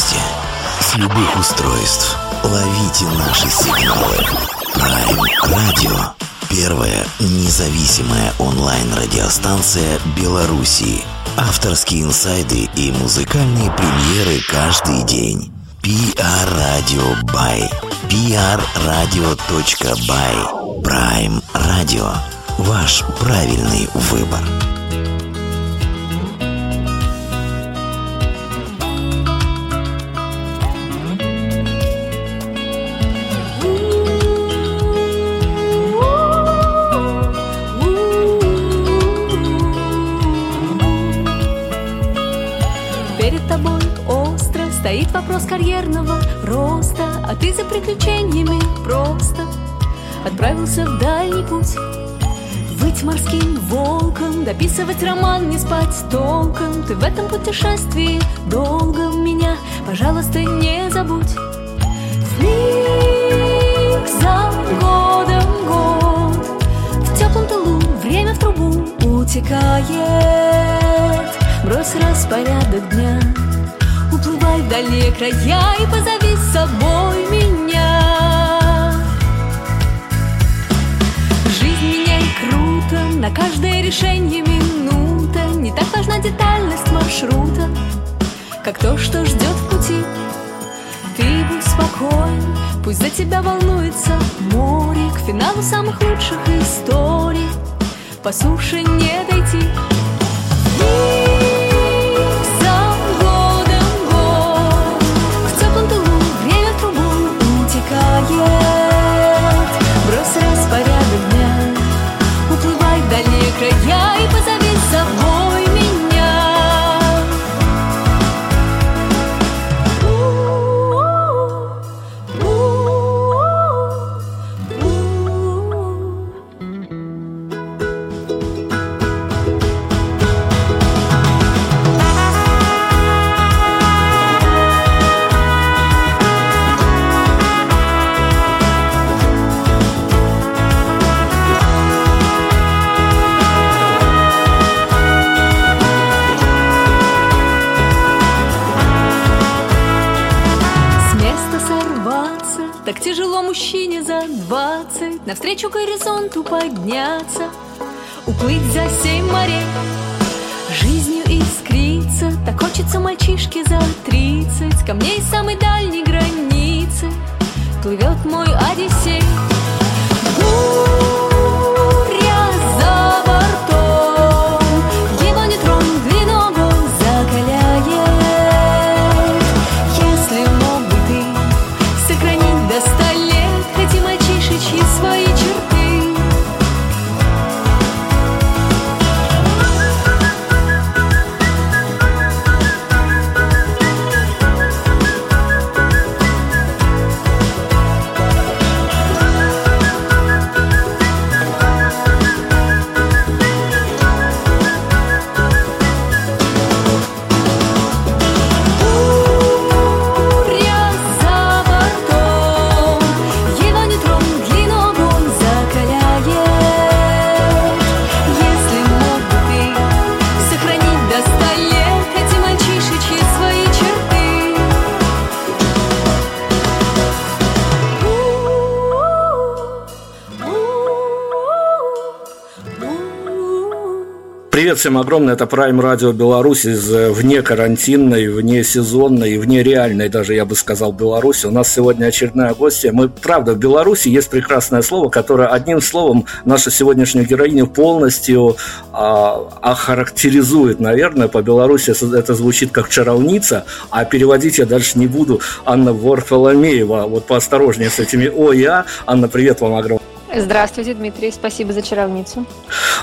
месте, с любых устройств. Ловите наши сигналы. Prime Radio. Первая независимая онлайн-радиостанция Белоруссии. Авторские инсайды и музыкальные премьеры каждый день. PR Radio by Prime Radio. Ваш правильный выбор. Стоит вопрос карьерного роста А ты за приключениями просто Отправился в дальний путь. Быть морским волком Дописывать роман, не спать толком. Ты в этом путешествии долго меня Пожалуйста, не забудь. Вмиг за годом год. В теплом тылу время в трубу утекает. Брось распорядок дня Уплывай в дальние края и позови с собой меня. Жизнь меняет круто, на каждое решение минута. Не так важна детальность маршрута, как то, что ждет в пути. Ты будь спокоен, пусть за тебя волнуется море. К финалу самых лучших историй. По суше не дойти. края Навстречу горизонту подняться Уплыть за семь морей. Жизнью искриться Так хочется мальчишке за тридцать. Ко мне из самой дальней границы Плывет мой Одиссей Привет всем огромное, это Prime Radio Беларусь из э, вне карантинной, вне сезонной, вне реальной даже, я бы сказал, Беларуси. У нас сегодня очередная гостья. Мы, правда, в Беларуси есть прекрасное слово, которое одним словом нашу сегодняшнюю героиню полностью а, охарактеризует, наверное, по Беларуси это звучит как чаровница, а переводить я дальше не буду. Анна Варфоломеева, вот поосторожнее с этими «о» и «а». Анна, привет вам огромное. Здравствуйте, Дмитрий, спасибо за чаровницу.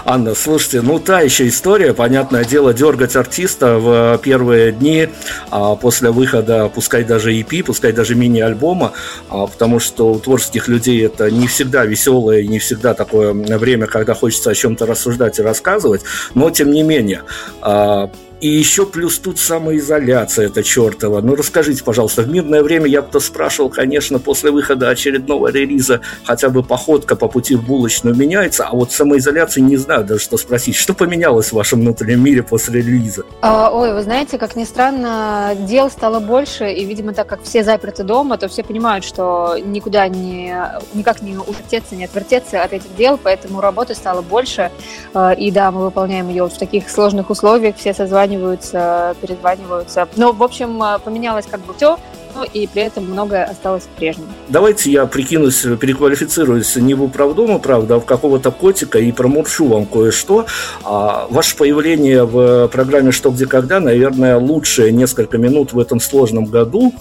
Анна, слушайте, ну та еще история, понятное дело, дергать артиста в первые дни а, после выхода, пускай даже EP, пускай даже мини-альбома, а, потому что у творческих людей это не всегда веселое, не всегда такое время, когда хочется о чем-то рассуждать и рассказывать, но тем не менее, а, И еще плюс тут самоизоляция это чертова. Ну, расскажите, пожалуйста, в мирное время я бы-то спрашивал, конечно, после выхода очередного релиза хотя бы походка по пути в булочную меняется, а вот самоизоляции не знаю даже, что спросить. Что поменялось в вашем внутреннем мире после релиза? А, ой, вы знаете, как ни странно, дел стало больше, и, видимо, так как все заперты дома, то все понимают, что никуда не, никак не увертеться, не отвертеться от этих дел, поэтому работы стало больше, а, и да, мы выполняем ее в таких сложных условиях, все созваниваются, перезваниваются. Но, в общем, поменялось как бы все, и при этом многое осталось прежним. Давайте я прикинусь, переквалифицируюсь не в управдома, правда, а в какого-то котика и промурчу вам кое-что. А, ваше появление в программе «Что, где, когда», наверное, лучшие несколько минут в этом сложном году.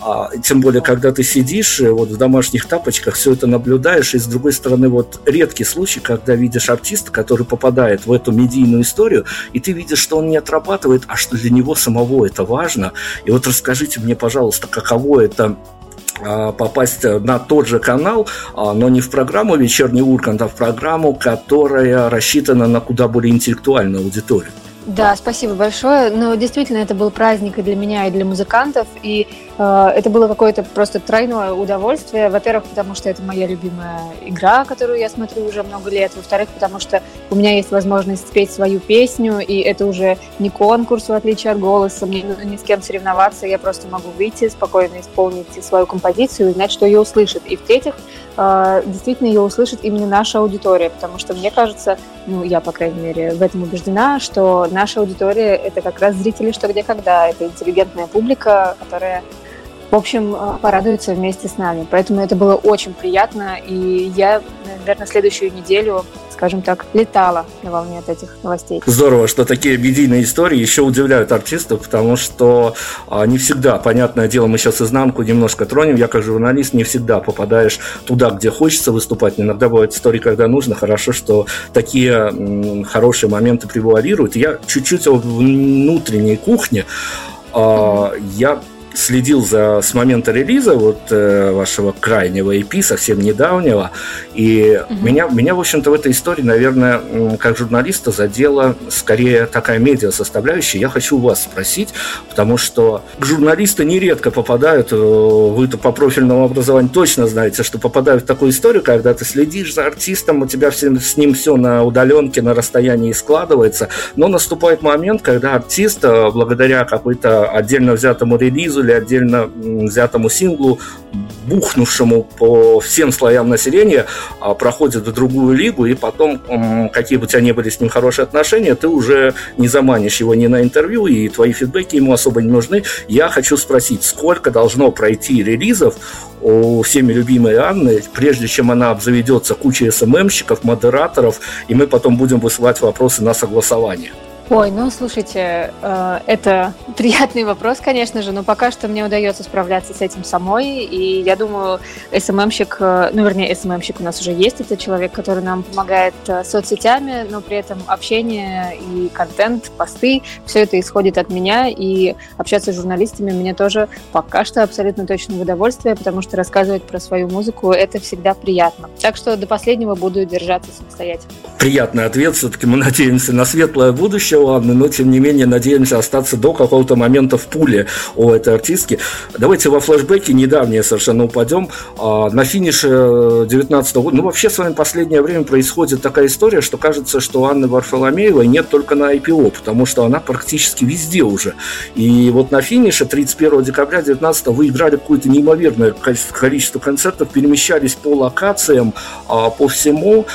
А, тем более, когда ты сидишь э, вот в домашних тапочках, все это наблюдаешь, и с другой стороны, вот редкий случай, когда видишь артиста, который попадает в эту медийную историю, и ты видишь, что он не отрабатывает, а что для него самого это важно. И вот расскажите мне, пожалуйста, каково это а, попасть на тот же канал, а, но не в программу «Вечерний Ургант», а в программу, которая рассчитана на куда более интеллектуальную аудиторию. Да, спасибо большое. Ну, действительно, это был праздник и для меня, и для музыкантов. И э, это было какое-то просто тройное удовольствие. Во-первых, потому что это моя любимая игра, которую я смотрю уже много лет. Во-вторых, потому что у меня есть возможность спеть свою песню, и это уже не конкурс, в отличие от голоса. Мне не нужно ни с кем соревноваться. Я просто могу выйти, спокойно исполнить свою композицию и знать, что ее услышат. И в-третьих, э, действительно ее услышит именно наша аудитория, потому что мне кажется, ну, я, по крайней мере, в этом убеждена, что наша аудитория — это как раз зрители «Что, где, когда». Это интеллигентная публика, которая, в общем, э, порадуется вместе с нами. Поэтому это было очень приятно, и я, наверное, следующую неделю скажем так, летала на волне от этих новостей. Здорово, что такие медийные истории еще удивляют артистов, потому что а, не всегда, понятное дело, мы сейчас изнанку немножко тронем, я как журналист не всегда попадаешь туда, где хочется выступать. Иногда бывают истории, когда нужно. Хорошо, что такие м, хорошие моменты превуалируют. Я чуть-чуть о внутренней кухне. А, я следил за с момента релиза вот э, вашего крайнего EP, совсем недавнего, и угу. меня, меня, в общем-то, в этой истории, наверное, как журналиста задела скорее такая медиа составляющая. Я хочу вас спросить, потому что журналисты нередко попадают, э, вы по профильному образованию точно знаете, что попадают в такую историю, когда ты следишь за артистом, у тебя все, с ним все на удаленке, на расстоянии складывается, но наступает момент, когда артист, э, благодаря какой-то отдельно взятому релизу или отдельно взятому синглу, бухнувшему по всем слоям населения, а, проходит в другую лигу, и потом, какие бы у тебя ни были с ним хорошие отношения, ты уже не заманишь его ни на интервью, и твои фидбэки ему особо не нужны. Я хочу спросить, сколько должно пройти релизов у всеми любимой Анны, прежде чем она обзаведется кучей СММщиков, модераторов, и мы потом будем высылать вопросы на согласование? Ой, ну слушайте, э, это приятный вопрос, конечно же, но пока что мне удается справляться с этим самой, и я думаю, СММщик, э, ну вернее, СММщик у нас уже есть, это человек, который нам помогает э, соцсетями, но при этом общение и контент, посты, все это исходит от меня, и общаться с журналистами мне тоже пока что абсолютно точно в удовольствие, потому что рассказывать про свою музыку это всегда приятно. Так что до последнего буду держаться самостоятельно. Приятный ответ, все-таки мы надеемся на светлое будущее ладно, но тем не менее надеемся остаться до какого-то момента в пуле у этой артистки. Давайте во флешбеке недавнее совершенно упадем. А, на финише 19 года, ну вообще с вами последнее время происходит такая история, что кажется, что Анны Варфоломеевой нет только на IPO, потому что она практически везде уже. И вот на финише 31 декабря 19 вы играли какое-то неимоверное количество концертов, перемещались по локациям, а, по всему.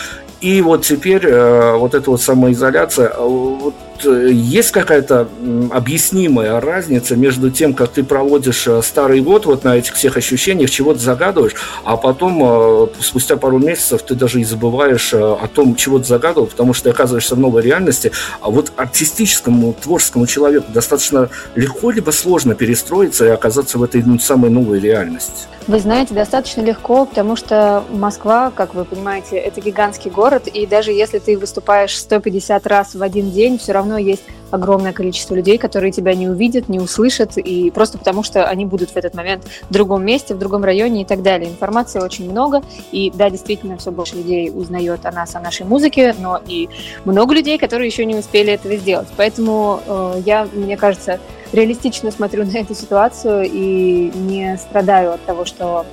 И вот теперь э, вот эта вот самоизоляция, э, э, есть какая-то объяснимая разница между тем, как ты проводишь старый год вот на этих всех ощущениях, чего ты загадываешь, а потом спустя пару месяцев ты даже и забываешь о том, чего ты загадывал, потому что ты оказываешься в новой реальности. А вот артистическому, творческому человеку достаточно легко либо сложно перестроиться и оказаться в этой ну, самой новой реальности. Вы знаете, достаточно легко, потому что Москва, как вы понимаете, это гигантский город, и даже если ты выступаешь 150 раз в один день, все равно есть огромное количество людей, которые тебя не увидят, не услышат, и просто потому что они будут в этот момент в другом месте, в другом районе и так далее. Информации очень много, и да, действительно, все больше людей узнает о нас, о нашей музыке, но и много людей, которые еще не успели этого сделать. Поэтому э, я, мне кажется, реалистично смотрю на эту ситуацию и не страдаю от того, что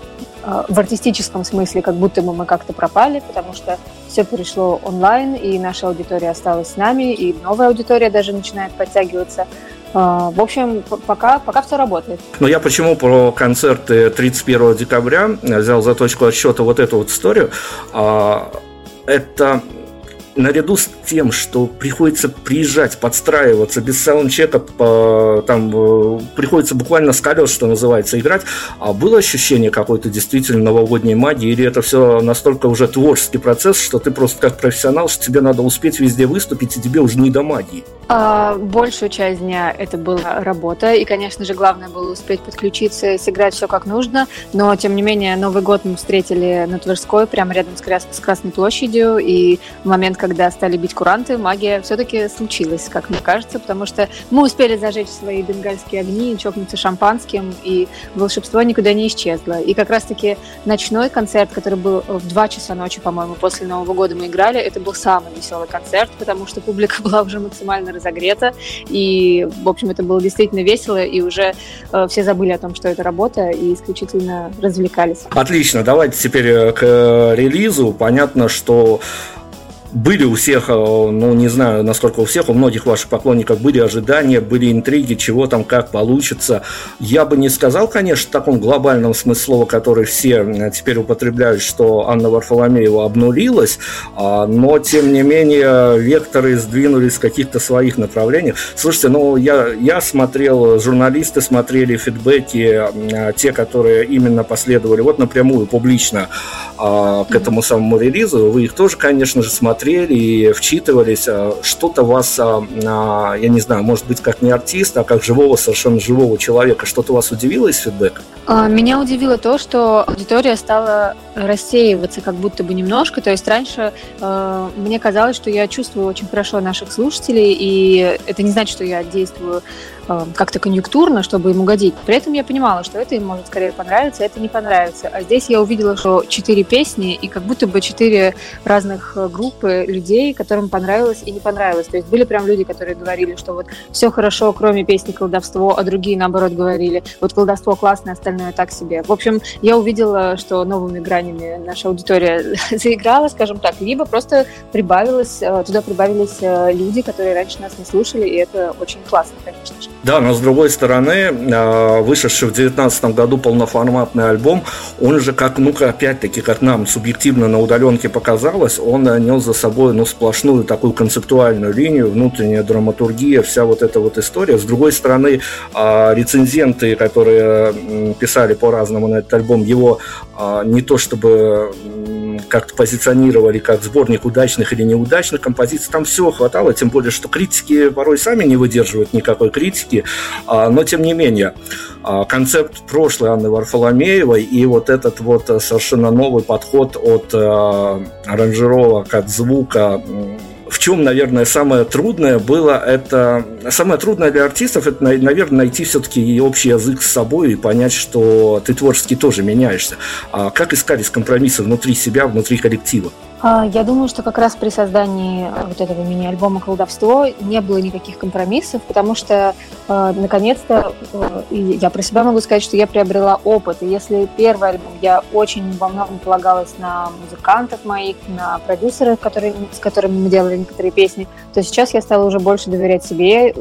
э, в артистическом смысле как будто бы мы как-то пропали, потому что все перешло онлайн, и наша аудитория осталась с нами, и новая аудитория даже начинает подтягиваться. Э, в общем, пока, пока все работает. Но я почему про концерты 31 декабря взял за точку отсчета вот эту вот историю. А, это наряду с тем, что приходится приезжать, подстраиваться без саундчека, там э, приходится буквально с колес, что называется, играть, а было ощущение какой-то действительно новогодней магии, или это все настолько уже творческий процесс, что ты просто как профессионал, что тебе надо успеть везде выступить, и тебе уже не до магии? А, большую часть дня это была работа, и, конечно же, главное было успеть подключиться и сыграть все как нужно, но, тем не менее, Новый год мы встретили на Тверской, прямо рядом с, Крас- с Красной площадью, и в момент, когда стали бить куранты, магия все-таки случилась, как мне кажется, потому что мы успели зажечь свои бенгальские огни, чокнуться шампанским, и волшебство никуда не исчезло. И как раз-таки ночной концерт, который был в 2 часа ночи, по-моему, после Нового года мы играли, это был самый веселый концерт, потому что публика была уже максимально разогрета, и, в общем, это было действительно весело, и уже э, все забыли о том, что это работа, и исключительно развлекались. Отлично, давайте теперь э, к э, релизу. Понятно, что были у всех, э, ну не знаю, насколько у всех, у многих ваших поклонников были ожидания, были интриги, чего там, как получится. Я бы не сказал, конечно, в таком глобальном смысле слова, который все теперь употребляют, что Анна Варфоломеева обнулилась, а, но, тем не менее, векторы сдвинулись в каких-то своих направлениях. Слушайте, ну, я, я смотрел, журналисты смотрели фидбэки, э, те, которые именно последовали, вот напрямую, публично а, к этому самому релизу, вы их тоже, конечно же, смотрели смотрели и вчитывались, а, что-то вас, а, а, я не знаю, может быть, как не артиста, а как живого, совершенно живого человека, что-то вас удивило из фидбэка? Меня удивило то, что аудитория стала рассеиваться как будто бы немножко. То есть раньше мне казалось, что я чувствую очень хорошо наших слушателей, и это не значит, что я действую как-то конъюнктурно, чтобы им угодить. При этом я понимала, что это им может скорее понравиться, это не понравится. А здесь я увидела, что четыре песни и как будто бы четыре разных группы людей, которым понравилось и не понравилось. То есть были прям люди, которые говорили, что вот все хорошо, кроме песни «Колдовство», а другие, наоборот, говорили, вот «Колдовство» классное, остальное так себе. В общем, я увидела, что новыми гранями гранями наша аудитория заиграла, скажем так, либо просто прибавилось, э, туда прибавились э, люди, которые раньше нас не слушали, и это очень классно, конечно же. Да, но с другой стороны, э, вышедший в 2019 году полноформатный альбом, он же, как, ну опять-таки, как нам субъективно на удаленке показалось, он нес за собой ну, сплошную такую концептуальную линию, внутренняя драматургия, вся вот эта вот история. С другой стороны, рецензенты, которые писали по-разному на этот альбом, его не то что чтобы как-то позиционировали как сборник удачных или неудачных композиций. Там всего хватало, тем более, что критики порой сами не выдерживают никакой критики. А, но, тем не менее, а, концепт прошлой Анны Варфоломеевой и вот этот вот совершенно новый подход от а, аранжировок, от звука, в чем, наверное, самое трудное было, это самое трудное для артистов, это, наверное, найти все-таки общий язык с собой и понять, что ты творчески тоже меняешься. А как искались компромиссы внутри себя, внутри коллектива? А, я думаю, что как раз при создании э, вот этого мини-альбома «Колдовство» не было никаких компромиссов, потому что, э, наконец-то, э, я про себя могу сказать, что я приобрела опыт. И если первый альбом я очень во многом полагалась на музыкантов моих, на продюсеров, которые, с которыми мы делали некоторые песни, то сейчас я стала уже больше доверять себе,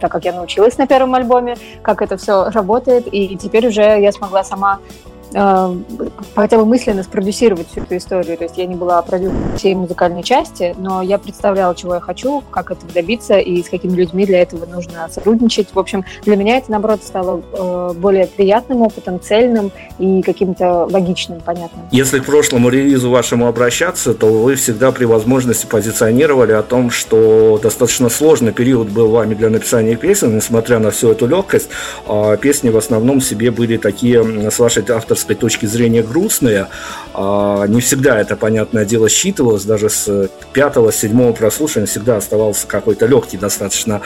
так как я научилась на первом альбоме, как это все работает, и теперь уже я смогла сама э, хотя бы мысленно спродюсировать всю эту историю. То есть я не была продюсером всей музыкальной части, но я представляла, чего я хочу, как этого добиться и с какими людьми для этого нужно сотрудничать. В общем, для меня это, наоборот, стало э, более приятным опытом, цельным и каким-то логичным, понятным. Если к прошлому релизу вашему обращаться, то вы всегда при возможности позиционировали о том, что достаточно сложный период был вами для написания песен, несмотря на всю эту легкость. А песни в основном себе были такие с вашей авторской творческой точки зрения грустные. А, не всегда это, понятное дело, считывалось. Даже с пятого, седьмого прослушивания всегда оставался какой-то легкий достаточно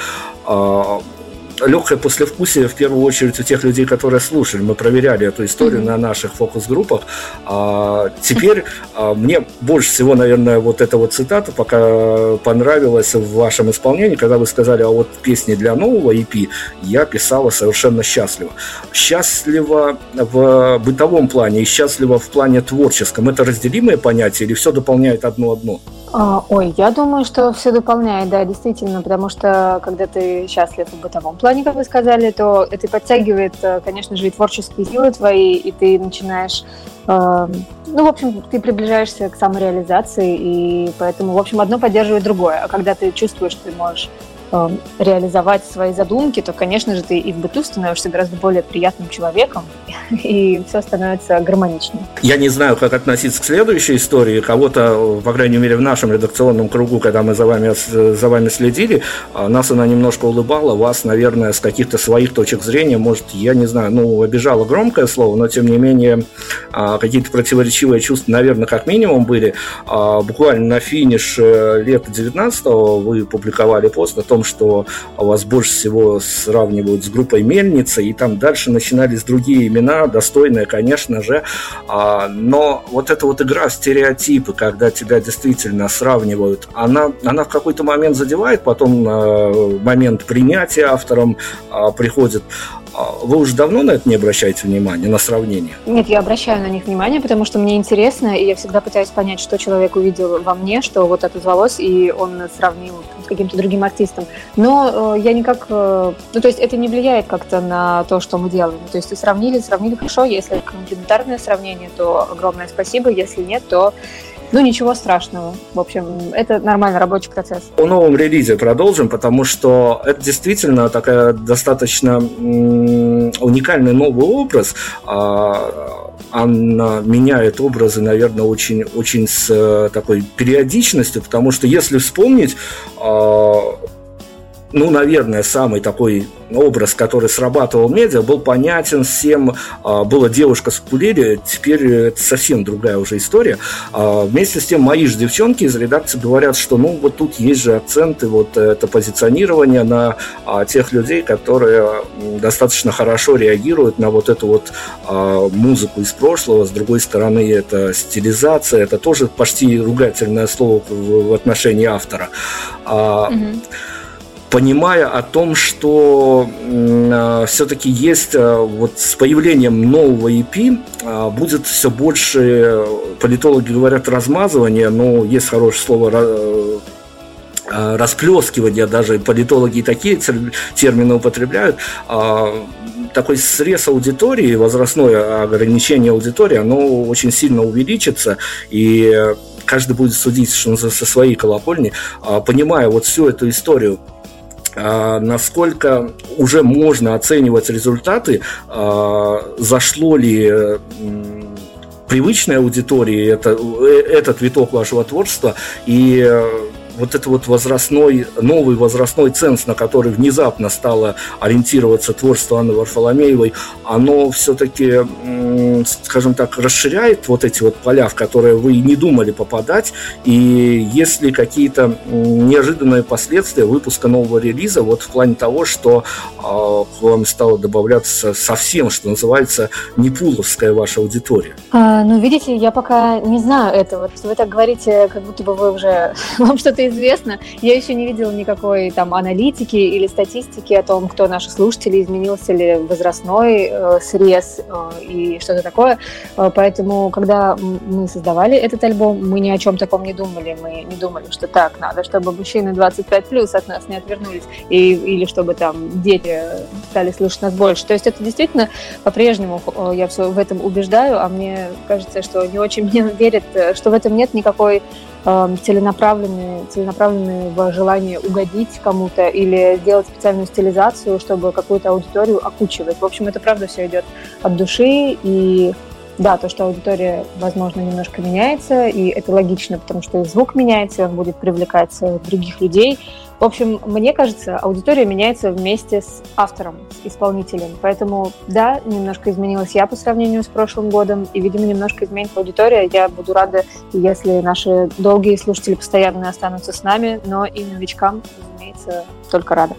а, легкое послевкусие в первую очередь у тех людей, которые слушали. Мы проверяли эту историю mm-hmm. на наших фокус-группах. А, теперь а, мне больше всего, наверное, вот эта вот цитата пока понравилась в вашем исполнении, когда вы сказали, а вот песни для нового EP я писала совершенно счастливо. Счастливо в бытовом плане и счастливо в плане творческом. Это разделимые понятия или все дополняет одно одно? А, ой, я думаю, что все дополняет, да, действительно, потому что когда ты счастлив в бытовом плане, как вы сказали, то это подтягивает, э, конечно же, и творческие силы твои, и ты начинаешь, э, ну, в общем, ты приближаешься к самореализации, и поэтому, в общем, одно поддерживает другое. А когда ты чувствуешь, ты можешь э, реализовать свои задумки, то, конечно же, ты и в быту становишься гораздо более приятным человеком, и все становится гармоничнее. Я не знаю, как относиться к следующей истории. Кого-то, по крайней мере, в нашем редакционном кругу, когда мы за вами, за вами следили, а, нас она немножко улыбала, вас, наверное, с каких-то своих точек зрения, может, я не знаю, ну, обижала громкое слово, но, тем не менее, а, какие-то противоречивые чувства, наверное, как минимум были. А, буквально на финиш лета 19-го вы публиковали пост о том, что вас больше всего сравнивают с группой Мельница, и там дальше начинались другие имена, достойная, конечно же, а, но вот эта вот игра в стереотипы, когда тебя действительно сравнивают, она, она в какой-то момент задевает, потом на момент принятия автором а, приходит. А вы уже давно на это не обращаете внимания, на сравнение? Нет, я обращаю на них внимание, потому что мне интересно, и я всегда пытаюсь понять, что человек увидел во мне, что вот отозвалось, и он сравнил с каким-то другим артистом. Но э, я никак... Э, ну, то есть это не влияет как-то на то, что мы делаем. То есть сравнили, сравнили хорошо. Если комплементарное сравнение, то огромное спасибо. Если нет, то ну, ничего страшного. В общем, это нормальный рабочий процесс. О новом релизе продолжим, потому что это действительно такая достаточно уникальный новый образ. А, она меняет образы, наверное, очень, очень с э, такой периодичностью, потому что если вспомнить а, ну, наверное, самый такой образ, который срабатывал медиа, был понятен всем. А, была девушка с кулири, теперь это совсем другая уже история. А, вместе с тем, мои же девчонки из редакции говорят, что ну вот тут есть же акценты, вот это позиционирование на а, тех людей, которые достаточно хорошо реагируют на вот эту вот музыку из прошлого. С другой стороны, это стилизация, это тоже почти ругательное слово в отношении автора. Mm-hmm понимая о том, что э, все-таки есть э, вот с появлением нового EP э, будет все больше, политологи говорят, размазывание, но есть хорошее слово э, расплескивание, даже политологи такие термины употребляют, такой срез аудитории, возрастное ограничение аудитории, оно очень сильно увеличится, и каждый будет судить что со своей колокольни, понимая вот всю эту историю. а, насколько уже можно оценивать результаты, а, зашло ли привычной аудитории это, э, этот виток вашего творчества? И вот это вот возрастной, новый возрастной ценз, на который внезапно стало ориентироваться творчество Анны Варфоломеевой, оно все-таки, скажем так, расширяет вот эти вот поля, в которые вы не думали попадать, и если какие-то неожиданные последствия выпуска нового релиза, вот в плане того, что э, к вам стало добавляться совсем, что называется, не пуловская ваша аудитория? А, ну, видите, я пока не знаю этого. Вы так говорите, как будто бы вы уже вам что-то известно. Я еще не видела никакой там аналитики или статистики о том, кто наши слушатели, изменился ли возрастной э, срез э, и что-то такое. Э, поэтому, когда мы создавали этот альбом, мы ни о чем таком не думали. Мы не думали, что так надо, чтобы мужчины 25 плюс от нас не отвернулись, и, или чтобы там дети стали слушать нас больше. То есть это действительно по-прежнему э, я все в этом убеждаю, а мне кажется, что не очень мне верят, э, что в этом нет никакой э, целенаправленной, целенаправленной в желании угодить кому-то или сделать специальную стилизацию, чтобы какую-то аудиторию окучивать. В общем, это правда все идет от души и да, то, что аудитория, возможно, немножко меняется, и это логично, потому что и звук меняется, он будет привлекать других людей. В общем, мне кажется, аудитория меняется вместе с автором, с исполнителем. Поэтому, да, немножко изменилась я по сравнению с прошлым годом, и, видимо, немножко изменится аудитория. Я буду рада, если наши долгие слушатели постоянно останутся с нами, но и новичкам, разумеется, только рада.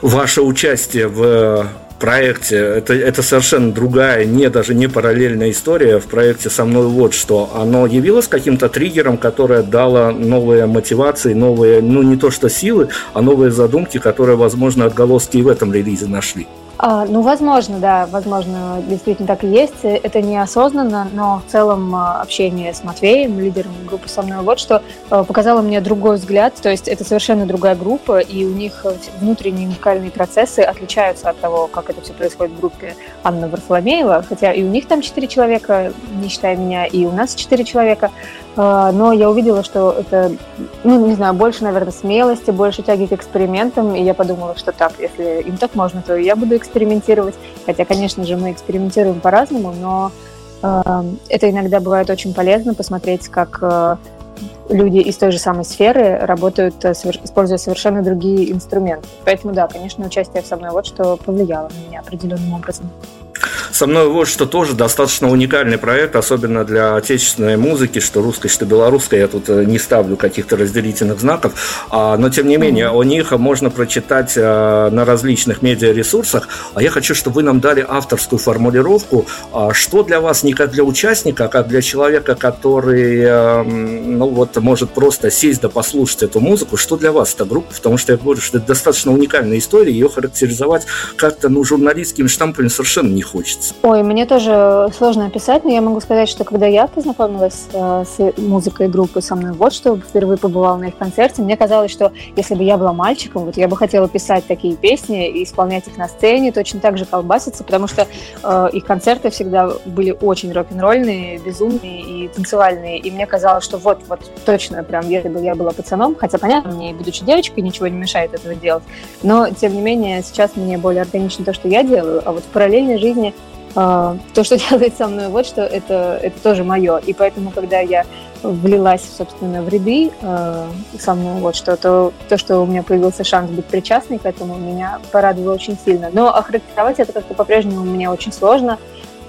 Ваше участие в проекте. Это, это совершенно другая, не даже не параллельная история в проекте «Со мной вот что». Оно явилось каким-то триггером, которое дало новые мотивации, новые, ну не то что силы, а новые задумки, которые, возможно, отголоски и в этом релизе нашли. А, ну, возможно, да, возможно, действительно так и есть. Это неосознанно, но в целом а, общение с Матвеем, лидером группы со мной, вот что а, показало мне другой взгляд. То есть это совершенно другая группа, и у них внутренние музыкальные процессы отличаются от того, как это все происходит в группе Анны Варфоломеева. Хотя и у них там четыре человека, не считая меня, и у нас четыре человека. А, но я увидела, что это, ну, не знаю, больше, наверное, смелости, больше тяги к экспериментам, и я подумала, что так, если им так можно, то я буду экспериментировать. Хотя, конечно же, мы экспериментируем по-разному, но э, это иногда бывает очень полезно посмотреть, как э, люди из той же самой сферы работают, э, используя совершенно другие инструменты. Поэтому, да, конечно, участие в «Со вот что» повлияло на меня определенным образом. Со мной вот что тоже достаточно уникальный проект, особенно для отечественной музыки, что русской, что белорусской. Я тут э, не ставлю каких-то разделительных знаков. А, но, тем не менее, mm-hmm. о них можно прочитать а, на различных медиаресурсах. А я хочу, чтобы вы нам дали авторскую формулировку, а, что для вас не как для участника, а как для человека, который, а, ну вот, может просто сесть да послушать эту музыку, что для вас эта группа? Потому что я говорю, что это достаточно уникальная история, ее характеризовать как-то, ну, журналистскими штампами совершенно не хочется. Ой, мне тоже сложно описать, но я могу сказать, что когда я познакомилась э, с музыкой группы со мной, вот что впервые побывала на их концерте, мне казалось, что если бы я была мальчиком, вот я бы хотела писать такие песни и исполнять их на сцене, точно так же колбаситься, потому что э, их концерты всегда были очень рок-н-ролльные, безумные и танцевальные, и мне казалось, что вот, вот точно, прям, если бы я была пацаном, хотя, понятно, мне, будучи девочкой, ничего не мешает этого делать, но, тем не менее, сейчас мне более органично то, что я делаю, а вот в параллельной жизни жизни, а, то, что делает со мной вот что, это, это тоже мое. И поэтому, когда я влилась, собственно, в ряды э, со мной вот что, то то, что у меня появился шанс быть причастной к этому, меня порадовало очень сильно. Но охарактеризовать это как-то по-прежнему мне очень сложно.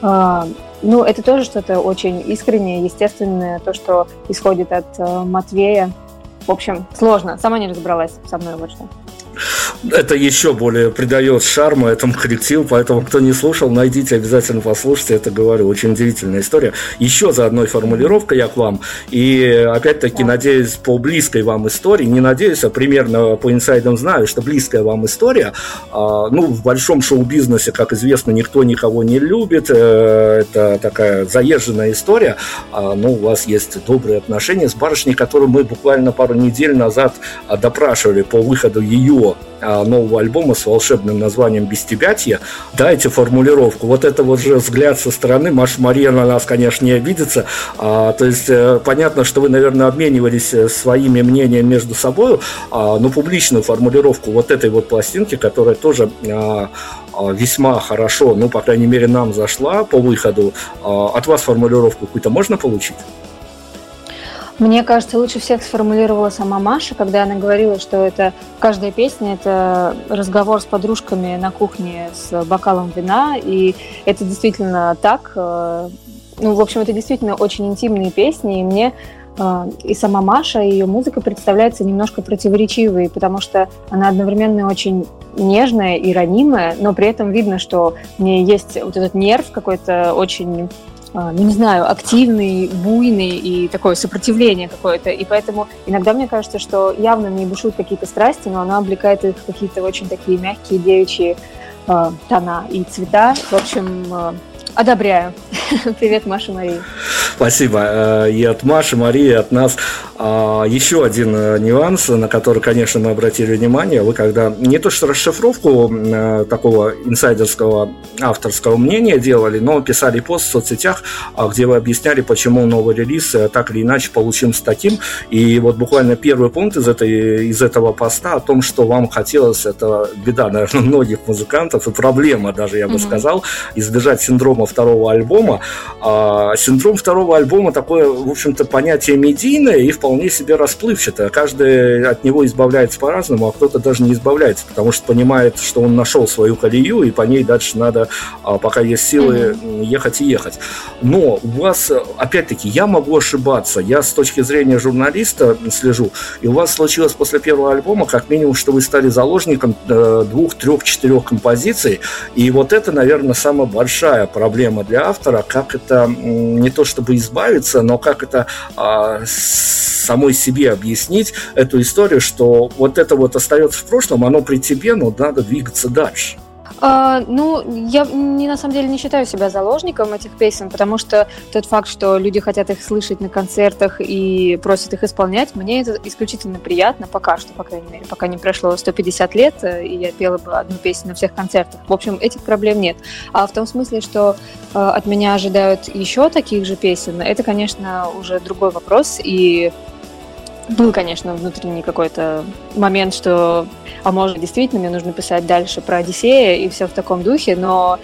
Э, ну, это тоже что-то очень искреннее, естественное, то, что исходит от Матвея. В общем, сложно. Сама не разобралась со мной вот что это еще более придает шарма этому коллективу, поэтому кто не слушал, найдите, обязательно послушайте, это говорю, очень удивительная история. Еще за одной формулировкой я к вам, и опять-таки надеюсь по близкой вам истории, не надеюсь, а примерно по инсайдам знаю, что близкая вам история, а, ну, в большом шоу-бизнесе, как известно, никто никого не любит, э, это такая заезженная история, а, ну, у вас есть добрые отношения с барышней, которую мы буквально пару недель назад допрашивали по выходу ее а, нового альбома с волшебным названием «Без тебятья». Дайте формулировку. Вот это вот же взгляд со стороны. Маша Мария на нас, конечно, не обидится. А, то есть э, понятно, что вы, наверное, обменивались э, своими мнениями между собой, а, но публичную формулировку вот этой вот пластинки, которая тоже а, а, весьма хорошо, ну, по крайней мере, нам зашла по выходу. А, от вас формулировку какую-то можно получить? Мне кажется, лучше всех сформулировала сама Маша, когда она говорила, что это каждая песня – это разговор с подружками на кухне с бокалом вина, и это действительно так. Э, ну, в общем, это действительно очень интимные песни, и мне э, и сама Маша, и ее музыка представляется немножко противоречивой, потому что она одновременно очень нежная и ранимая, но при этом видно, что в ней есть вот этот нерв какой-то очень ну не знаю, активный, буйный и такое сопротивление какое-то. И поэтому иногда мне кажется, что явно не бушуют какие-то страсти, но она облекает их в какие-то очень такие мягкие девичьи э, тона и цвета. В общем, э, одобряю. Привет, Маша Мария. Спасибо. И от Маши, Марии, от нас. А, еще один э, нюанс, на который, конечно, мы обратили внимание, вы когда не то что расшифровку э, такого инсайдерского авторского мнения делали, но писали пост в соцсетях, а, где вы объясняли, почему новый релиз э, так или иначе получился таким. И вот буквально первый пункт из, этой, из этого поста о том, что вам хотелось, это беда, наверное, многих музыкантов и проблема даже, я бы mm-hmm. сказал, избежать синдрома второго альбома. А, синдром второго альбома такое, в общем-то, понятие медийное и вполне себе расплывчатое. Каждый от него избавляется по-разному, а кто-то даже не избавляется, потому что понимает, что он нашел свою колею, и по ней дальше надо, а, пока есть силы, ехать и ехать. Но у вас, опять-таки, я могу ошибаться. Я с точки зрения журналиста слежу, и у вас случилось после первого альбома, как минимум, что вы стали заложником э, двух, трех, четырех композиций, и вот это, наверное, самая большая проблема для автора, как это не то чтобы избавиться, но как это а, самой себе объяснить эту историю, что вот это вот остается в прошлом, оно при тебе, но надо двигаться дальше. А, ну, я не, на самом деле не считаю себя заложником этих песен, потому что тот факт, что люди хотят их слышать на концертах и просят их исполнять, мне это исключительно приятно, пока что, по крайней мере, пока не прошло 150 лет, э, и я пела бы одну песню на всех концертах. В общем, этих проблем нет. А в том смысле, что э, от меня ожидают еще таких же песен, это, конечно, уже другой вопрос, и был, конечно, внутренний какой-то момент, что, а может, действительно мне нужно писать дальше про Одиссея и все в таком духе, но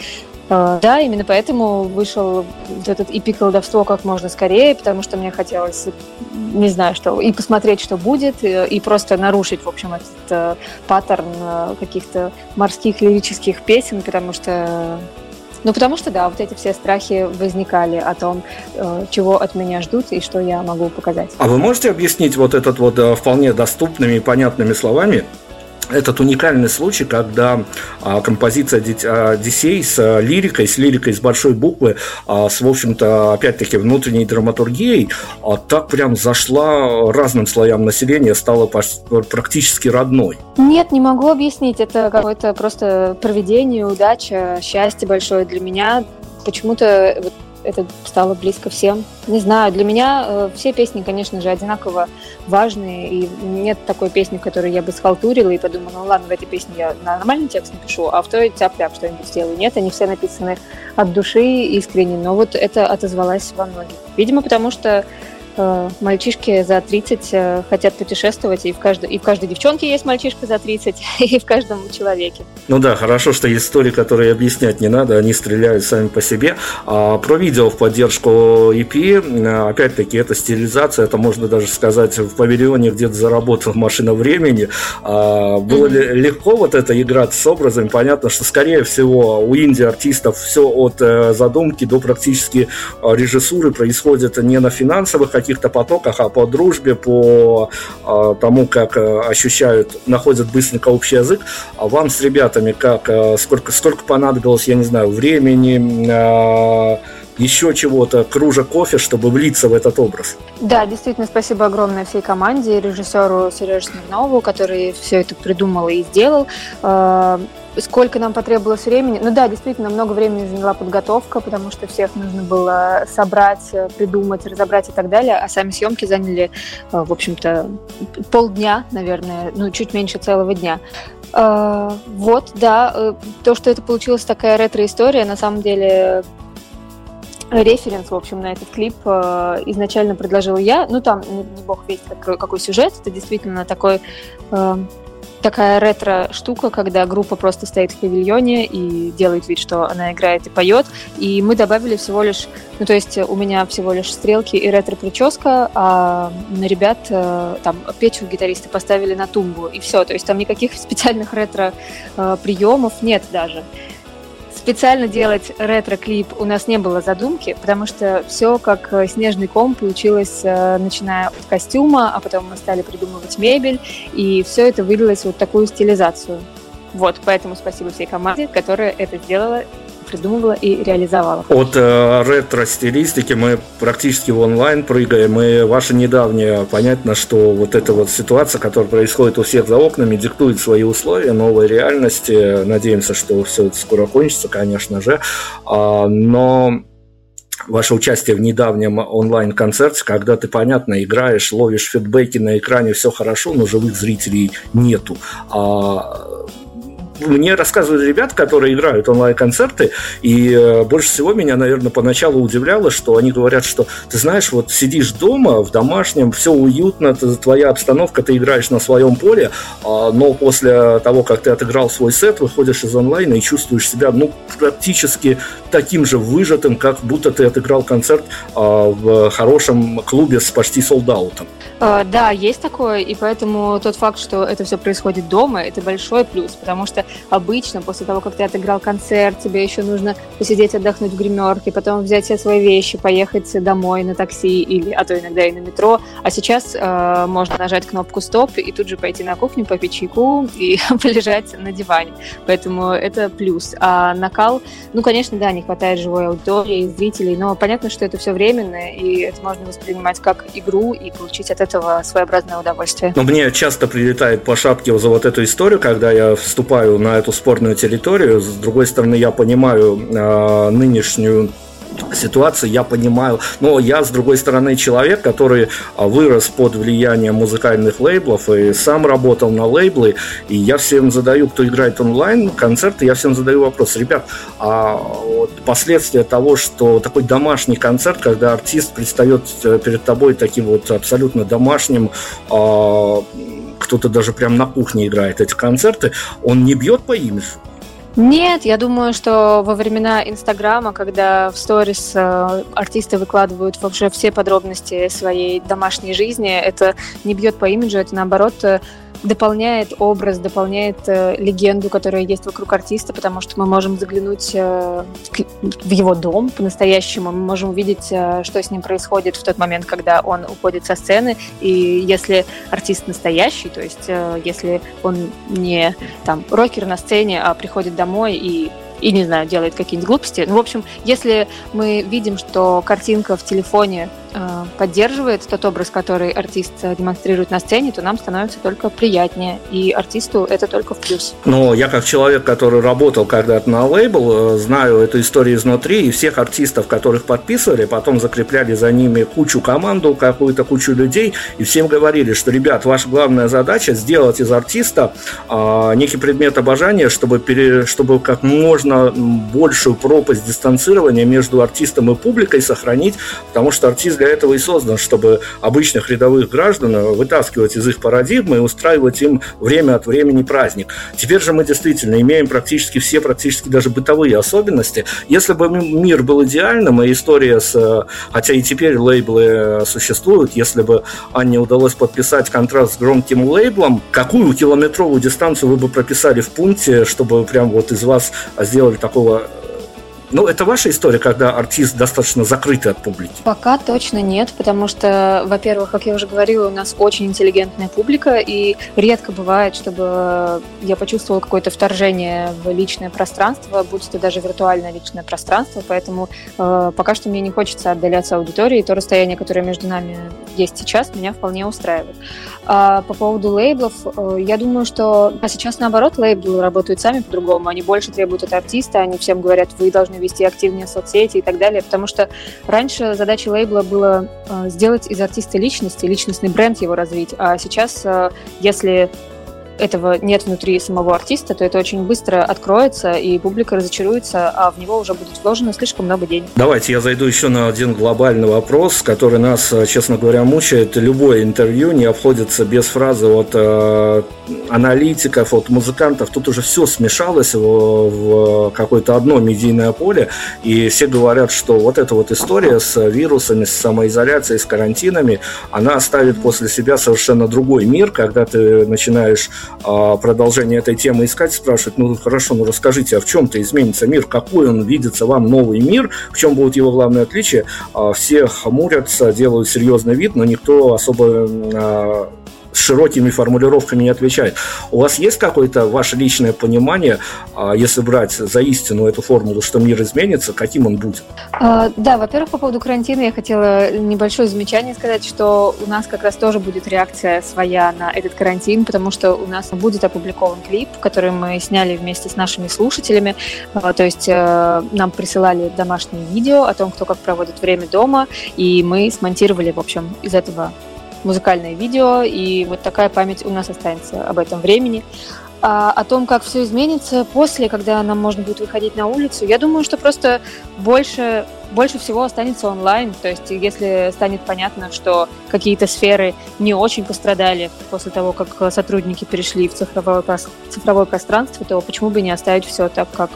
э, да, именно поэтому вышел вот этот и колдовство как можно скорее, потому что мне хотелось, не знаю, что, и посмотреть, что будет, и, и просто нарушить, в общем, этот э, паттерн э, каких-то морских лирических песен, потому что ну, потому что, да, вот эти все страхи возникали о том, э, чего от меня ждут и что я могу показать. А вы можете объяснить вот этот вот э, вполне доступными и понятными словами, этот уникальный случай, когда а, композиция Одиссей с а, лирикой, с лирикой с большой буквы, а, с, в общем-то, опять-таки, внутренней драматургией, а, так прям зашла разным слоям населения, стала практически родной. Нет, не могу объяснить. Это какое-то просто проведение, удача, счастье большое для меня. Почему-то вот это стало близко всем. Не знаю, для меня э, все песни, конечно же, одинаково важные, и нет такой песни, которую я бы схалтурила и подумала, ну ладно, в этой песне я нормальный текст напишу, а в той тяп-ляп что-нибудь сделаю. Нет, они все написаны от души, искренне, но вот это отозвалось во многих. Видимо, потому что мальчишки за 30 э, хотят путешествовать, и в, каждой, и в каждой девчонке есть мальчишка за 30, и в каждом человеке. Ну да, хорошо, что есть истории, которые объяснять не надо, они стреляют сами по себе. А про видео в поддержку EP, э, опять-таки, это стилизация, это можно даже сказать, в павильоне где-то заработал машина времени. А, было mm-hmm. ли легко вот это играть с образами? Понятно, что, скорее всего, у инди-артистов все от задумки до практически режиссуры происходит не на финансовых каких-то потоках, а по дружбе, по а, тому, как а, ощущают, находят быстренько общий язык. А вам с ребятами как, а, сколько, сколько понадобилось, я не знаю, времени, а, еще чего-то, кружек кофе, чтобы влиться в этот образ. Да, действительно, спасибо огромное всей команде, режиссеру Сереже Смирнову, который все это придумал и сделал. Сколько нам потребовалось времени? Ну да, действительно, много времени заняла подготовка, потому что всех нужно было собрать, придумать, разобрать и так далее. А сами съемки заняли, э, в общем-то, полдня, наверное, ну, чуть меньше целого дня. Э, вот, да, э, то, что это получилась такая ретро-история, на самом деле референс, в общем, на этот клип изначально предложила я. Ну, там, не, не бог весь какой, какой сюжет, это действительно такой такая ретро-штука, когда группа просто стоит в павильоне и делает вид, что она играет и поет. И мы добавили всего лишь, ну то есть у меня всего лишь стрелки и ретро-прическа, а на ребят э, там Петю гитаристы поставили на тумбу и все. То есть там никаких специальных ретро-приемов э, нет даже специально делать ретро-клип у нас не было задумки, потому что все как э, снежный ком получилось, э, начиная от костюма, а потом мы стали придумывать мебель, и все это вылилось вот такую стилизацию. Вот, поэтому спасибо всей команде, которая это сделала придумывала и реализовала. От э, ретро-стилистики мы практически в онлайн прыгаем, и ваше недавнее понятно, что вот эта вот ситуация, которая происходит у всех за окнами, диктует свои условия новой реальности. Надеемся, что все это скоро кончится, конечно же. А, но ваше участие в недавнем онлайн-концерте, когда ты, понятно, играешь, ловишь фидбэки на экране, все хорошо, но живых зрителей нету. А мне рассказывают ребят, которые играют онлайн-концерты, и э, больше всего меня, наверное, поначалу удивляло, что они говорят, что ты знаешь, вот сидишь дома, в домашнем, все уютно, твоя обстановка, ты играешь на своем поле, а, но после того, как ты отыграл свой сет, выходишь из онлайна и чувствуешь себя, ну, практически таким же выжатым, как будто ты отыграл концерт а, в хорошем клубе с почти солдаутом. А, да, есть такое, и поэтому тот факт, что это все происходит дома, это большой плюс, потому что обычно после того, как ты отыграл концерт, тебе еще нужно посидеть, отдохнуть в гримерке, потом взять все свои вещи, поехать домой на такси или, а то иногда и на метро. А сейчас э, можно нажать кнопку «Стоп» и тут же пойти на кухню, попить чайку и полежать на диване. Поэтому это плюс. А накал, ну, конечно, да, не хватает живой аудитории, зрителей, но понятно, что это все временно, и это можно воспринимать как игру и получить от этого своеобразное удовольствие. Но мне часто прилетает по шапке за вот эту историю, когда я вступаю на эту спорную территорию. С другой стороны, я понимаю э, нынешнюю ситуации я понимаю. Но я, с другой стороны, человек, который а, вырос под влиянием музыкальных лейблов и сам работал на лейблы, и я всем задаю, кто играет онлайн концерты, я всем задаю вопрос, ребят, а вот последствия того, что такой домашний концерт, когда артист предстает э, перед тобой таким вот абсолютно домашним, а, кто-то даже прям на кухне играет эти концерты, он не бьет по имиджу? Нет, я думаю, что во времена Инстаграма, когда в сторис э, артисты выкладывают вообще все подробности своей домашней жизни, это не бьет по имиджу, это наоборот э, дополняет образ, дополняет э, легенду, которая есть вокруг артиста, потому что мы можем заглянуть э, в его дом по-настоящему, мы можем увидеть, э, что с ним происходит в тот момент, когда он уходит со сцены, и если артист настоящий, то есть э, если он не там рокер на сцене, а приходит домой и и, не знаю, делает какие-нибудь глупости. Ну, в общем, если мы видим, что картинка в телефоне Э, поддерживает тот образ, который артист демонстрирует на сцене, то нам становится только приятнее. И артисту это только в плюс. Но я как человек, который работал когда-то на лейбл, э, знаю эту историю изнутри, и всех артистов, которых подписывали, потом закрепляли за ними кучу команду, какую-то кучу людей, и всем говорили, что, ребят, ваша главная задача сделать из артиста а, некий предмет обожания, чтобы, пере, чтобы как можно большую пропасть дистанцирования между артистом и публикой сохранить, потому что артист для этого и создан, чтобы обычных рядовых граждан вытаскивать из их парадигмы и устраивать им время от времени праздник. Теперь же мы действительно имеем практически все, практически даже бытовые особенности. Если бы мир был идеальным, и история с... Хотя и теперь лейблы существуют, если бы Анне удалось подписать контракт с громким лейблом, какую километровую дистанцию вы бы прописали в пункте, чтобы прям вот из вас сделали такого ну, это ваша история, когда артист достаточно закрытый от публики? Пока точно нет, потому что, во-первых, как я уже говорила, у нас очень интеллигентная публика, и редко бывает, чтобы я почувствовала какое-то вторжение в личное пространство, будь это даже виртуальное личное пространство, поэтому э, пока что мне не хочется отдаляться аудитории, и то расстояние, которое между нами есть сейчас, меня вполне устраивает. А по поводу лейблов, э, я думаю, что а сейчас наоборот лейблы работают сами по-другому, они больше требуют от артиста, они всем говорят, вы должны вести активнее соцсети и так далее, потому что раньше задача лейбла было э, сделать из артиста личности, личностный бренд его развить, а сейчас, э, если этого нет внутри самого артиста, то это очень быстро откроется, и публика разочаруется, а в него уже будет вложено слишком много денег. Давайте я зайду еще на один глобальный вопрос, который нас, честно говоря, мучает. Любое интервью не обходится без фразы от э, аналитиков, от музыкантов. Тут уже все смешалось в, в какое-то одно медийное поле, и все говорят, что вот эта вот история с вирусами, с самоизоляцией, с карантинами, она оставит после себя совершенно другой мир, когда ты начинаешь продолжение этой темы искать, спрашивать, ну хорошо, ну расскажите, а в чем-то изменится мир, какой он видится вам новый мир, в чем будут его главные отличия. А, все хмурятся, делают серьезный вид, но никто особо а, широкими формулировками не отвечает. У вас есть какое-то ваше личное понимание, а, если брать за истину эту формулу, что мир изменится, каким он будет? А, да, во-первых, по поводу карантина я хотела небольшое замечание сказать, что у нас как раз тоже будет реакция своя на этот карантин, потому что у нас будет опубликован клип, который мы сняли вместе с нашими слушателями. А, то есть э, нам присылали домашние видео о том, кто как проводит время дома, и мы смонтировали, в общем, из этого музыкальное видео, и вот такая память у нас останется об этом времени. А о том, как все изменится после, когда нам можно будет выходить на улицу, я думаю, что просто больше, больше всего останется онлайн. То есть, если станет понятно, что какие-то сферы не очень пострадали после того, как сотрудники перешли в цифровое, цифровое пространство, то почему бы не оставить все так, как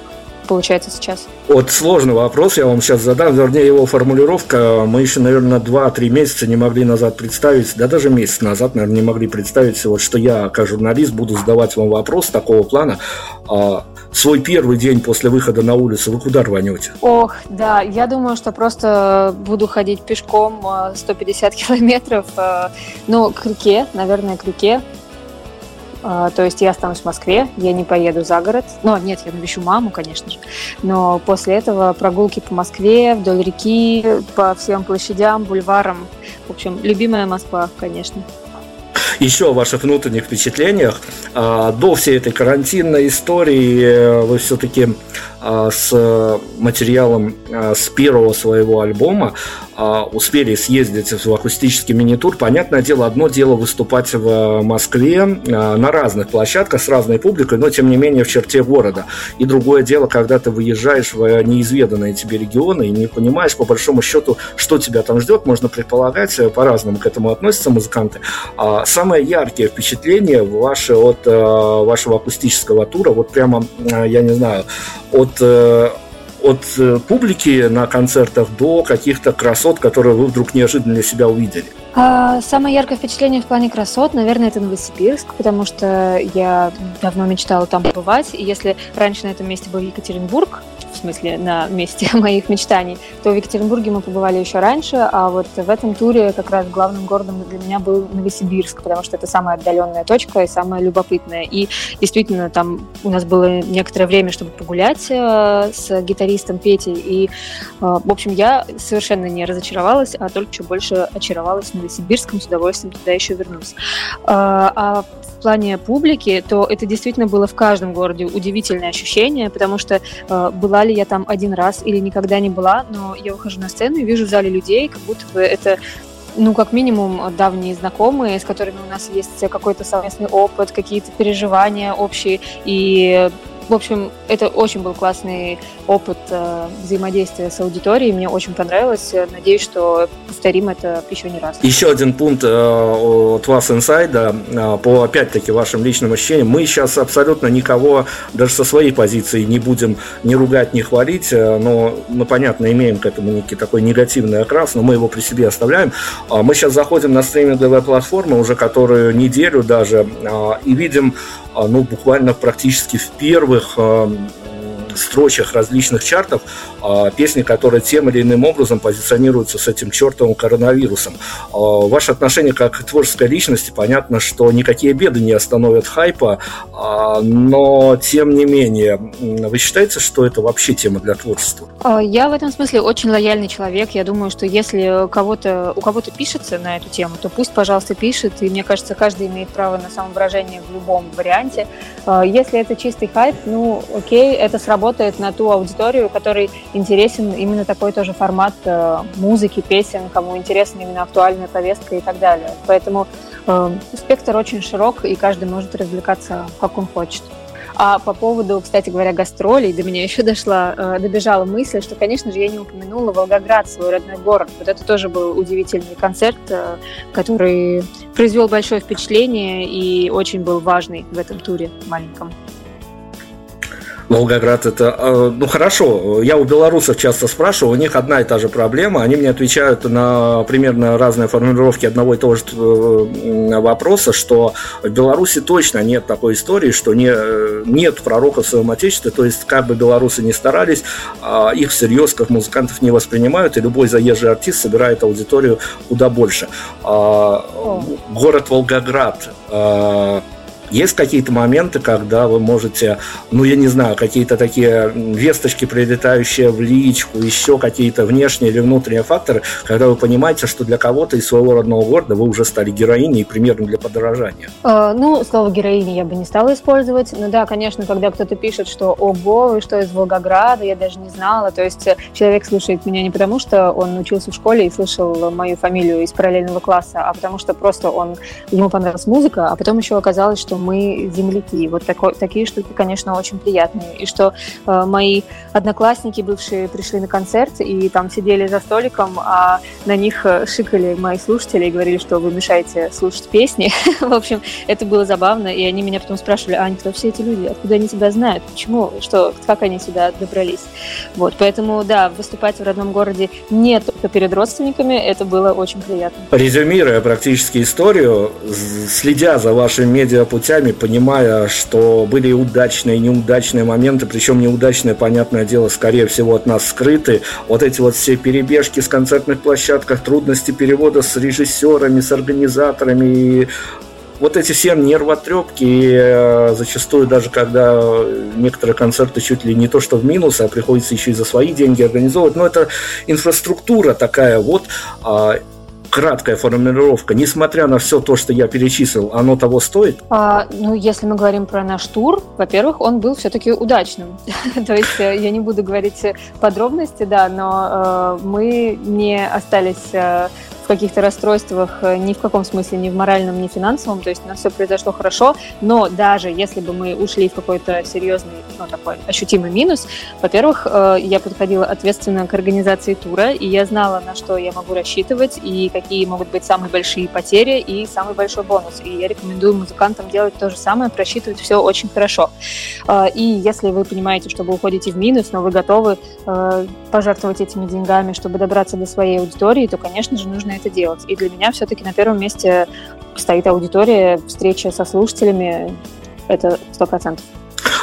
получается сейчас? Вот сложный вопрос я вам сейчас задам, вернее его формулировка. Мы еще, наверное, 2-3 месяца не могли назад представить, да даже месяц назад, наверное, не могли представить, вот, что я, как журналист, буду задавать вам вопрос такого плана. А, свой первый день после выхода на улицу вы куда рванете? Ох, да, я думаю, что просто буду ходить пешком 150 километров, э, ну, к реке, наверное, к реке, а, то есть я останусь в Москве, я не поеду за город. Но нет, я навещу маму, конечно же. Но после этого прогулки по Москве, вдоль реки, по всем площадям, бульварам. В общем, любимая Москва, конечно еще о ваших внутренних впечатлениях. А, до всей этой карантинной истории э, вы все-таки а, с материалом а, с первого своего альбома успели съездить в акустический мини-тур. Понятное дело, одно дело выступать в Москве на разных площадках с разной публикой, но тем не менее в черте города. И другое дело, когда ты выезжаешь в неизведанные тебе регионы и не понимаешь по большому счету, что тебя там ждет. Можно предполагать, э, по-разному к этому относятся музыканты. Самое яркие впечатления ваши от э, вашего акустического тура? Вот прямо, э, я не знаю, от э, от публики на концертах до каких-то красот, которые вы вдруг неожиданно для себя увидели? А, самое яркое впечатление в плане красот, наверное, это Новосибирск, потому что я давно мечтала там побывать, и если раньше на этом месте был Екатеринбург, в смысле на месте моих мечтаний, то в Екатеринбурге мы побывали еще раньше, а вот в этом туре как раз главным городом для меня был Новосибирск, потому что это самая отдаленная точка и самая любопытная. И действительно, там у нас было некоторое время, чтобы погулять э, с гитаристом Петей, и, э, в общем, я совершенно не разочаровалась, а только еще больше очаровалась Новосибирском, с удовольствием туда еще вернусь. А, а в плане публики, то это действительно было в каждом городе удивительное ощущение, потому что э, была я там один раз или никогда не была, но я выхожу на сцену и вижу в зале людей, как будто бы это ну, как минимум, давние знакомые, с которыми у нас есть какой-то совместный опыт, какие-то переживания общие, и в общем, это очень был классный опыт э, взаимодействия с аудиторией. Мне очень понравилось. Надеюсь, что повторим это еще не раз. Еще один пункт э, от вас инсайда э, по, опять-таки, вашим личным ощущениям. Мы сейчас абсолютно никого даже со своей позиции не будем ни ругать, ни хвалить, но мы, понятно, имеем к этому некий такой негативный окрас, но мы его при себе оставляем. Э, мы сейчас заходим на стриминговые платформы уже которую неделю даже э, и видим а, ну, буквально практически в первых строчках различных чартов а, песни, которые тем или иным образом позиционируются с этим чертовым коронавирусом. А, ваше отношение как творческой личности, понятно, что никакие беды не остановят хайпа, а, но тем не менее, вы считаете, что это вообще тема для творчества? Я в этом смысле очень лояльный человек. Я думаю, что если кого-то, у кого-то пишется на эту тему, то пусть, пожалуйста, пишет. И мне кажется, каждый имеет право на самовыражение в любом варианте. Если это чистый хайп, ну окей, это сработает на ту аудиторию, которой интересен именно такой тоже формат э, музыки, песен, кому интересна именно актуальная повестка и так далее. Поэтому э, спектр очень широк, и каждый может развлекаться, как он хочет. А по поводу, кстати говоря, гастролей, до меня еще дошла, э, добежала мысль, что, конечно же, я не упомянула Волгоград, свой родной город. Вот это тоже был удивительный концерт, э, который произвел большое впечатление и очень был важный в этом туре маленьком. Волгоград это, э, ну хорошо, я у белорусов часто спрашиваю, у них одна и та же проблема, они мне отвечают на примерно разные формулировки одного и того же э, вопроса, что в Беларуси точно нет такой истории, что не, нет пророка в своем отечестве, то есть как бы белорусы не старались, а их всерьез как музыкантов не воспринимают, и любой заезжий артист собирает аудиторию куда больше. А, город Волгоград а, есть какие-то моменты, когда вы можете, ну, я не знаю, какие-то такие весточки, прилетающие в личку, еще какие-то внешние или внутренние факторы, когда вы понимаете, что для кого-то из своего родного города вы уже стали героиней и примером для подражания? Э, ну, слово героиня я бы не стала использовать. Ну да, конечно, когда кто-то пишет, что ого, вы что из Волгограда, я даже не знала. То есть э, человек слушает меня не потому, что он учился в школе и слышал мою фамилию из параллельного класса, а потому что просто он, ему понравилась музыка, а потом еще оказалось, что мы земляки. Вот такой, такие штуки, конечно, очень приятные. И что э, мои одноклассники бывшие пришли на концерт и там сидели за столиком, а на них э, шикали мои слушатели и говорили, что вы мешаете слушать песни. В общем, это было забавно, и они меня потом спрашивали, Ань, кто все эти люди, откуда они тебя знают, почему, что, как они сюда добрались. Вот, поэтому, да, выступать в родном городе не только перед родственниками, это было очень приятно. Резюмируя практически историю, следя за вашими медиапутями, сами, понимая, что были удачные и неудачные моменты, причем неудачные, понятное дело, скорее всего, от нас скрыты. Вот эти вот все перебежки с концертных площадках, трудности перевода с режиссерами, с организаторами, и вот эти все нервотрепки, э, зачастую даже когда некоторые концерты чуть ли не то что в минус, а приходится еще и за свои деньги организовывать, но это инфраструктура такая вот, а, краткая формулировка, несмотря на все то, что я перечислил, оно того стоит? А, ну, если мы говорим про наш тур, во-первых, он был все-таки удачным. то есть э, я не буду говорить подробности, да, но э, мы не остались э, каких-то расстройствах э, ни в каком смысле, ни в моральном, ни в финансовом, то есть у нас все произошло хорошо, но даже если бы мы ушли в какой-то серьезный, ну, такой ощутимый минус, во-первых, э, я подходила ответственно к организации тура, и я знала, на что я могу рассчитывать, и какие могут быть самые большие потери, и самый большой бонус. И я рекомендую музыкантам делать то же самое, просчитывать все очень хорошо. Э, и если вы понимаете, что вы уходите в минус, но вы готовы пожертвовать этими деньгами, чтобы добраться до своей аудитории, то, конечно же, нужно это делать. И для меня все-таки на первом месте стоит аудитория, встреча со слушателями. Это сто процентов.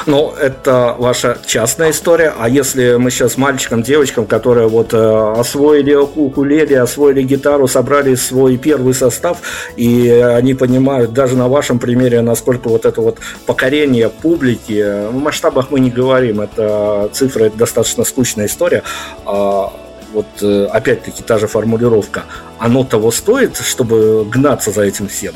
Ну, это ваша частная история. А если мы сейчас мальчикам, девочкам, которые вот э, освоили укулеле, освоили гитару, собрали свой первый состав, и они понимают даже на вашем примере, насколько вот это вот покорение публики, в масштабах мы не говорим, это цифры, это достаточно скучная история. А вот э, опять-таки та же формулировка, оно того стоит, чтобы гнаться за этим всем?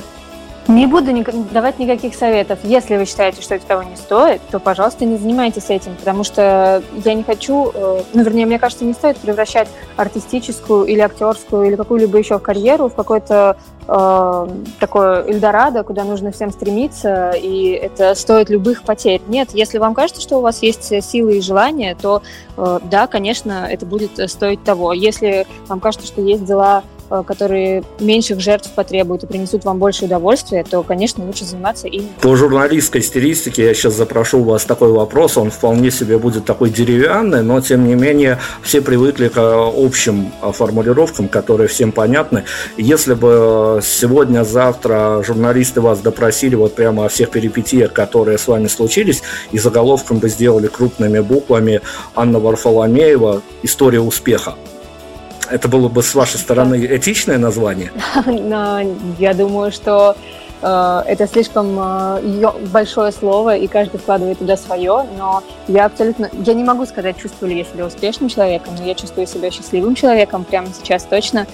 Не буду давать никаких советов. Если вы считаете, что это того не стоит, то, пожалуйста, не занимайтесь этим, потому что я не хочу, э, ну, вернее, мне кажется, не стоит превращать артистическую или актерскую или какую-либо еще карьеру в какой-то э, такое Эльдорадо, куда нужно всем стремиться, и это стоит любых потерь. Нет, если вам кажется, что у вас есть силы и желания, то э, да, конечно, это будет стоить того. Если вам кажется, что есть дела Э, которые меньших жертв потребуют и принесут вам больше удовольствия, то, конечно, лучше заниматься ими. По журналистской стилистике я сейчас запрошу у вас такой вопрос, он вполне себе будет такой деревянный, но, тем не менее, все привыкли к э, общим э, формулировкам, которые всем понятны. Если бы сегодня-завтра журналисты вас допросили вот прямо о всех перипетиях, которые с вами случились, и заголовком бы сделали крупными буквами Анна Варфоломеева «История успеха», это было бы с вашей стороны этичное название? Я думаю, что э, это слишком э, большое слово, и каждый вкладывает туда свое, но я абсолютно... Я не могу сказать, чувствую ли я себя успешным человеком, но я чувствую себя счастливым человеком прямо сейчас точно.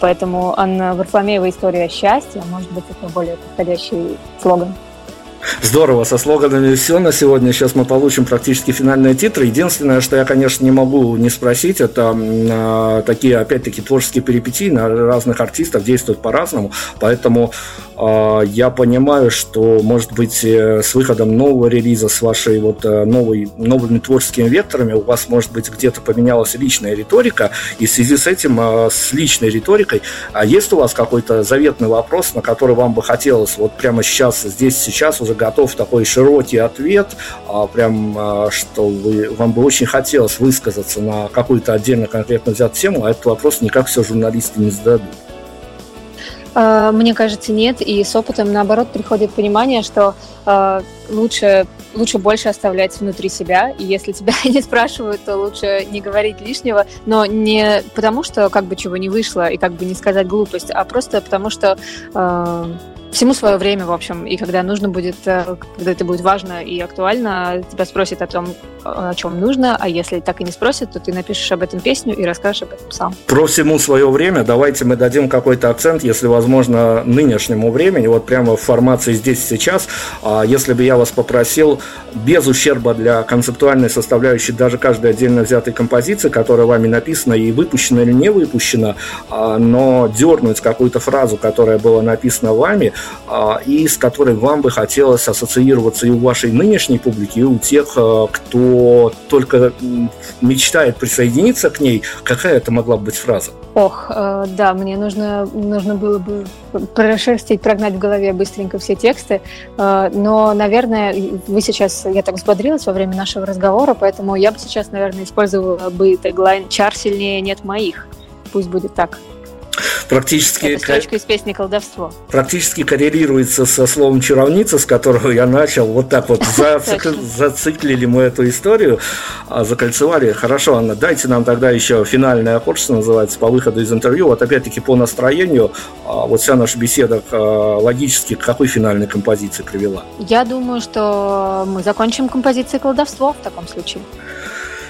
Поэтому Анна Варфломеева «История счастья», может быть, это более подходящий слоган. Здорово, со слоганами все на сегодня. Сейчас мы получим практически финальные титры. Единственное, что я, конечно, не могу не спросить, это э, такие, опять-таки, творческие перипетии на разных артистов действуют по-разному. Поэтому А, я понимаю, что, может быть, э, с выходом нового релиза, с вашей вот э, новой, новыми творческими векторами у вас, может быть, где-то поменялась личная риторика, и в связи с этим, а, с личной риторикой, а есть у вас какой-то заветный вопрос, на который вам бы хотелось вот прямо сейчас, здесь, сейчас готов такой широкий ответ, прям, что вы, вам бы очень хотелось высказаться на какую-то отдельно конкретно взятую тему, а этот вопрос никак все журналисты не зададут. А, мне кажется, нет. И с опытом, наоборот, приходит понимание, что э, лучше, лучше больше оставлять внутри себя. И если тебя не спрашивают, то лучше не говорить лишнего. Но не потому, что как бы чего не вышло, и как бы не сказать глупость, а просто потому, что э, всему свое время, в общем, и когда нужно будет, э, когда это будет важно и актуально, тебя спросят о том, о чем нужно, а если так и не спросят, то ты напишешь об этом песню и расскажешь об этом сам. Про всему свое время давайте мы дадим какой-то акцент, если возможно, нынешнему времени, вот прямо в формации здесь сейчас. А если бы я вас попросил без ущерба для концептуальной составляющей даже каждой отдельно взятой композиции, которая вами написана и выпущена или не выпущена, а, но дернуть какую-то фразу, которая была написана вами, и с которой вам бы хотелось ассоциироваться и у вашей нынешней публики, и у тех, а, кто только мечтает присоединиться к ней, какая это могла быть фраза? Ох, э, да, мне нужно, нужно было бы прошерстить, прогнать в голове быстренько все тексты, э, но, наверное, вы сейчас, я так взбодрилась во время нашего разговора, поэтому я бы сейчас, наверное, использовала бы теглайн «Чар сильнее нет моих». Пусть будет так практически... Это строчка из песни «Колдовство». Практически коррелируется со словом «чаровница», с которого я начал. Вот так вот зациклили мы эту историю, а, закольцевали. Хорошо, Анна, дайте нам тогда еще финальный аккорд, что называется, по выходу из интервью. Вот опять-таки по настроению, а, вот вся наша беседа а, логически к какой финальной композиции привела? Я думаю, что мы закончим композицией «Колдовство» в таком случае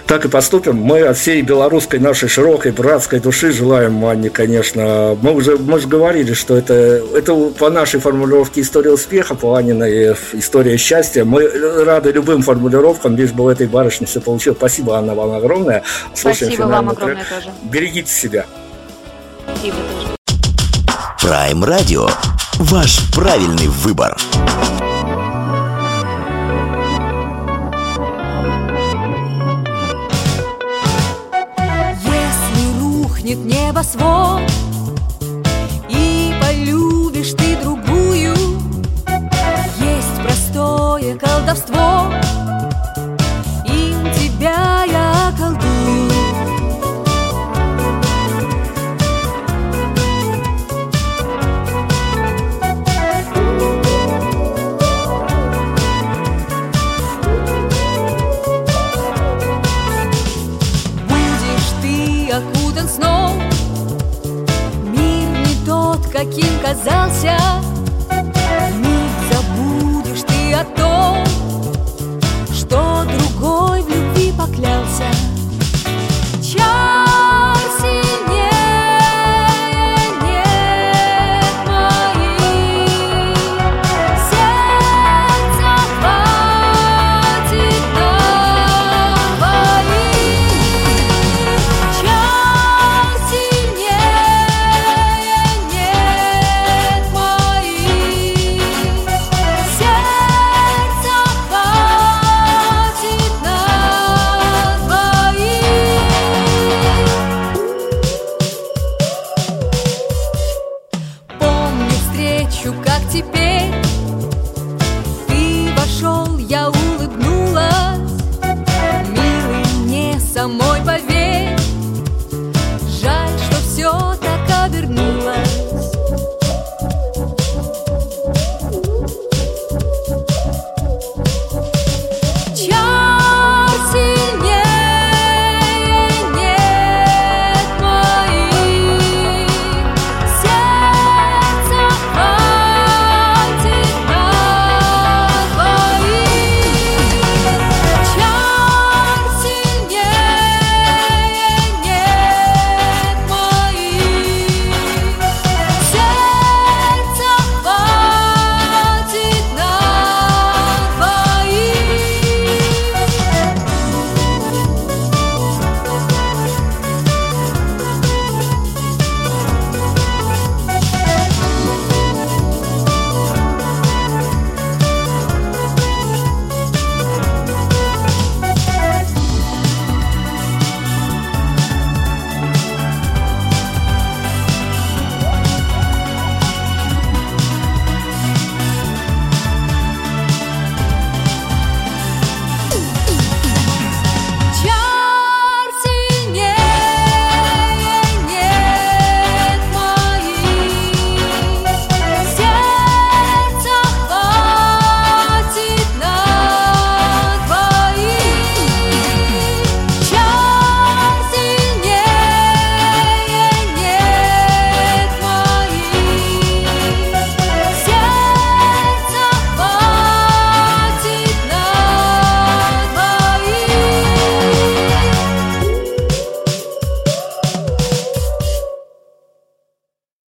так и поступим. Мы от всей белорусской нашей широкой братской души желаем Манне, конечно. Мы уже, мы же говорили, что это, это по нашей формулировке история успеха, по Аниной история счастья. Мы рады любым формулировкам, лишь бы в этой барышне все получилось. Спасибо, Анна, вам огромное. Слушаем Спасибо вам огромное трек. тоже. Берегите себя. Спасибо тоже. Prime Radio. Ваш правильный выбор. Небосвод И полюбишь ты другую. Есть простое колдовство